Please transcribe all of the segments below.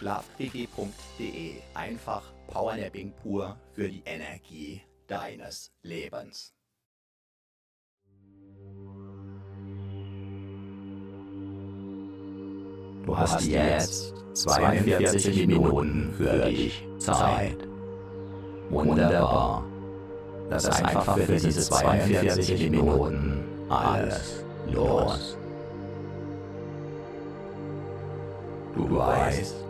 Schlafquickie.de. Einfach Powernapping pur für die Energie deines Lebens. Du hast jetzt 42 Minuten für dich Zeit. Wunderbar. Lass einfach für diese 42 Minuten alles los. Du weißt,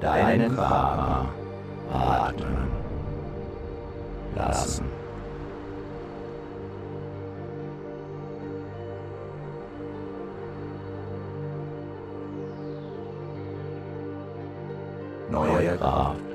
deinen Körper atmen lassen. Neue Kraft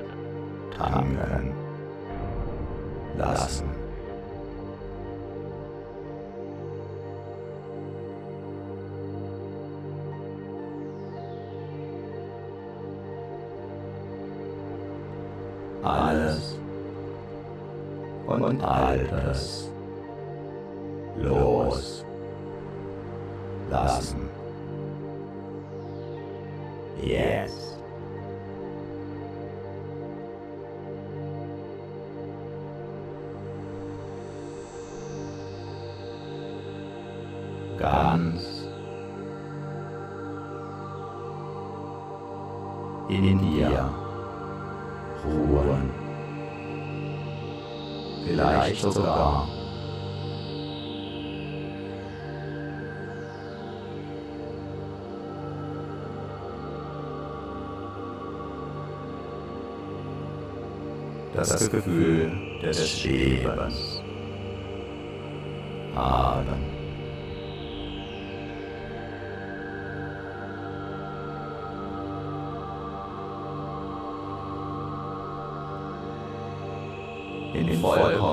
Vielleicht sogar das Gefühl des Schwebens haben.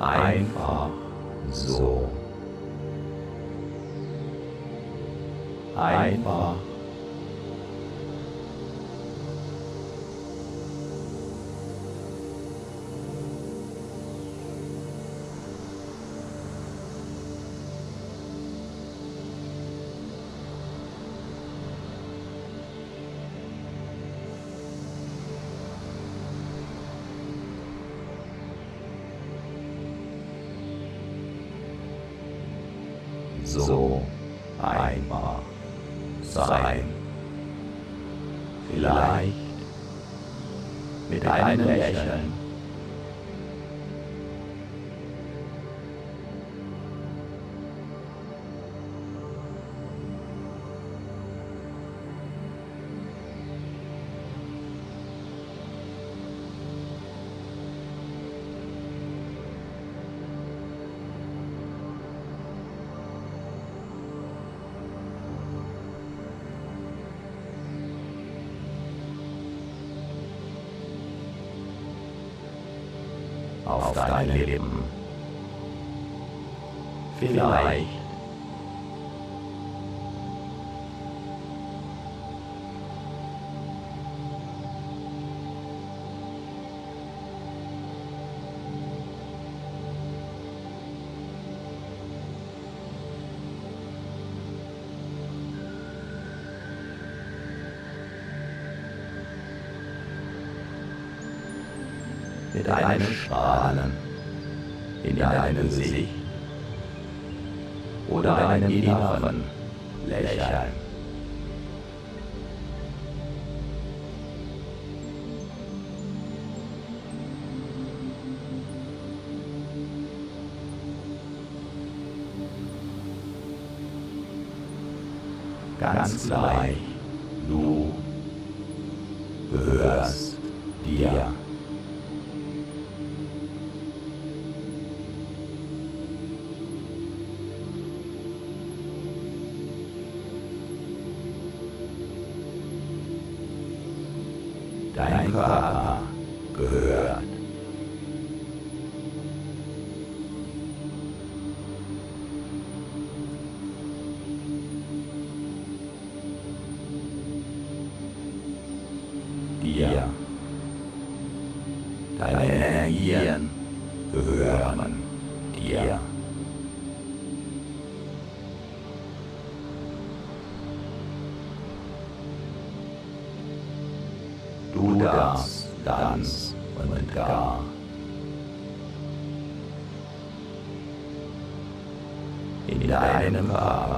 einfach so. Einfach auf dein Leben. Vielleicht mit einem Strahlen in deinem Gesicht oder einem inneren gehören dir. Du darfst ganz und gar. In deinem Körper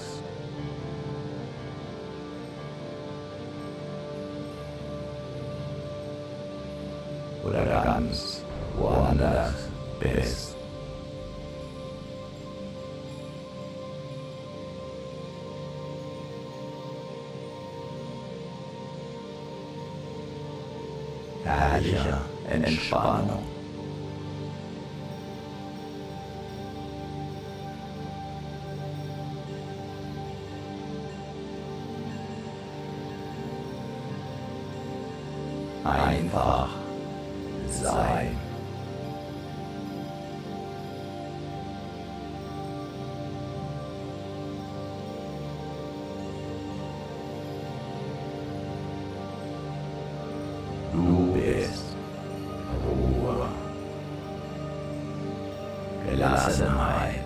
Ganz woanders bist. Herrliche Entspannung. Einfach sein. Du bist Ruhe, Gelassenheit.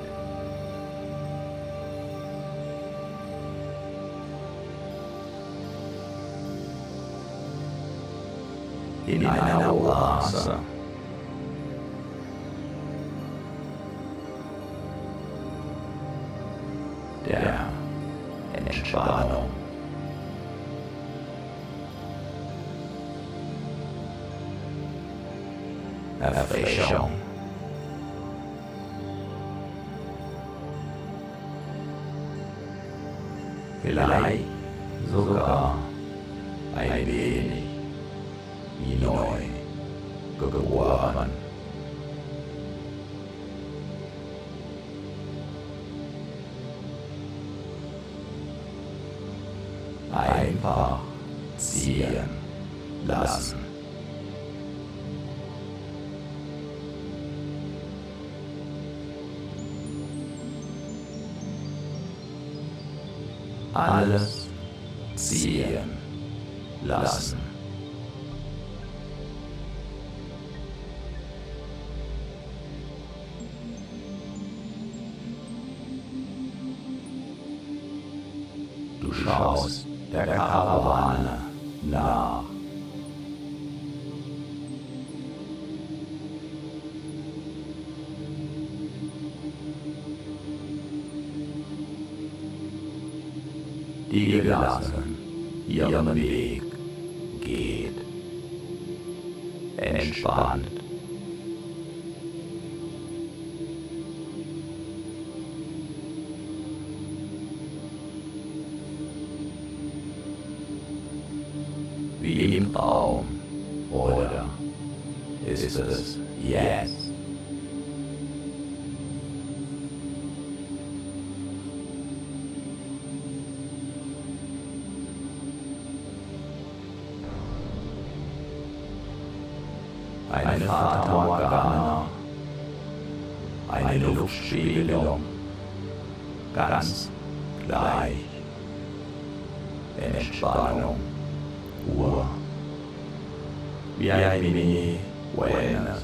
In einer Awesome. Ziehen lassen. Alles ziehen lassen. Ihren Weg eine Fata Morgana, eine Luftspiegelung, ganz gleich. Entspannung, Ruhe, wie ein Mini-Wellness,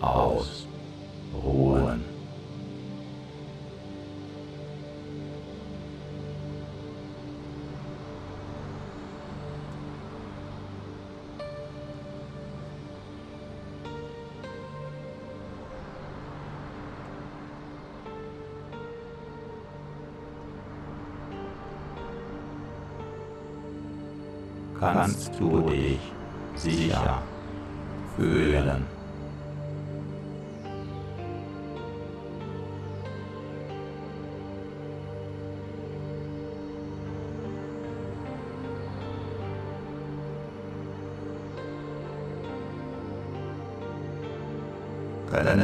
ausruhen? kannst du dich sicher fühlen.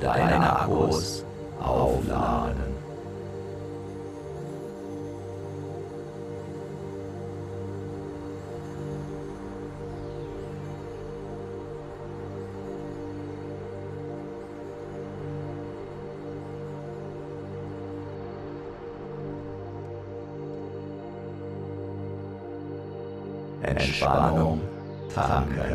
Deine Akkus aufladen. Entspannung tanken.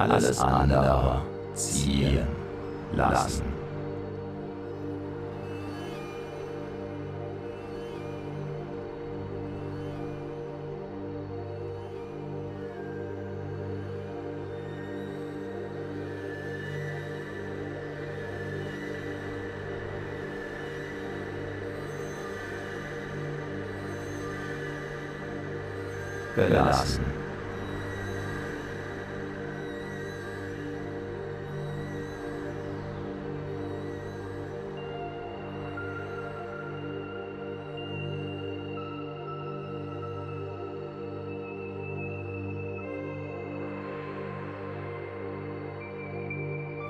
Alles andere ziehen lassen. Gelassen.